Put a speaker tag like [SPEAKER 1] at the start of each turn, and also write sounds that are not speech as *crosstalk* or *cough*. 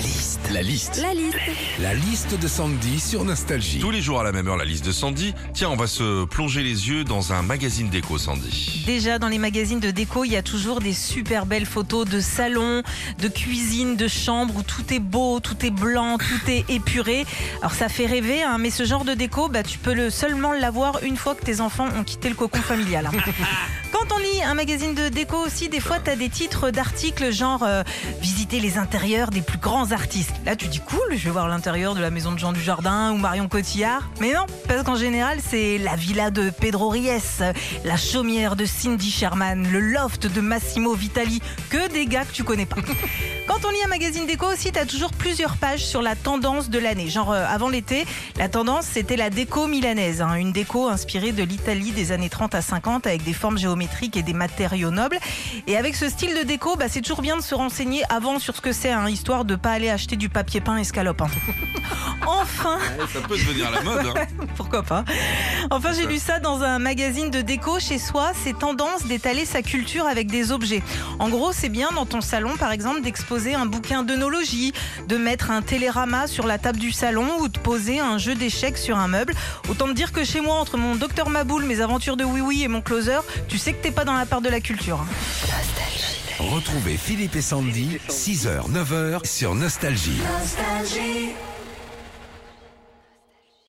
[SPEAKER 1] La liste. La liste.
[SPEAKER 2] La liste.
[SPEAKER 1] La liste de Sandy sur Nostalgie.
[SPEAKER 3] Tous les jours à la même heure, la liste de Sandy. Tiens, on va se plonger les yeux dans un magazine déco, Sandy.
[SPEAKER 2] Déjà dans les magazines de déco, il y a toujours des super belles photos de salon, de cuisine, de chambre où tout est beau, tout est blanc, tout est épuré. Alors ça fait rêver, hein, mais ce genre de déco, bah, tu peux le, seulement l'avoir une fois que tes enfants ont quitté le cocon familial. hein. *laughs* Quand on lit un magazine de déco aussi, des fois, tu as des titres d'articles genre euh, Visiter les intérieurs des plus grands artistes. Là, tu dis cool, je vais voir l'intérieur de la maison de Jean Dujardin ou Marion Cotillard. Mais non, parce qu'en général, c'est la villa de Pedro Ries, la chaumière de Cindy Sherman, le loft de Massimo Vitali, que des gars que tu connais pas. *laughs* Quand on lit un magazine déco aussi, tu as toujours plusieurs pages sur la tendance de l'année. Genre euh, avant l'été, la tendance c'était la déco milanaise, hein, une déco inspirée de l'Italie des années 30 à 50 avec des formes géométriques et des matériaux nobles. Et avec ce style de déco, bah, c'est toujours bien de se renseigner avant sur ce que c'est, hein, histoire de pas aller acheter du papier peint escalope. hein. *laughs* enfin,
[SPEAKER 3] Ça peut devenir la mode. hein. *laughs*
[SPEAKER 2] pourquoi pas Enfin, j'ai lu ça dans un magazine de déco chez soi. C'est tendance d'étaler sa culture avec des objets. En gros, c'est bien dans ton salon, par exemple, d'exposer un bouquin d'œnologie, de mettre un télérama sur la table du salon ou de poser un jeu d'échecs sur un meuble. Autant te dire que chez moi, entre mon docteur Maboul, mes aventures de Oui Oui et mon closer, tu sais que t'es pas dans la part de la culture.
[SPEAKER 1] Retrouvez Philippe et Sandy, 6h, 9h sur Nostalgie.
[SPEAKER 4] Nostalgie.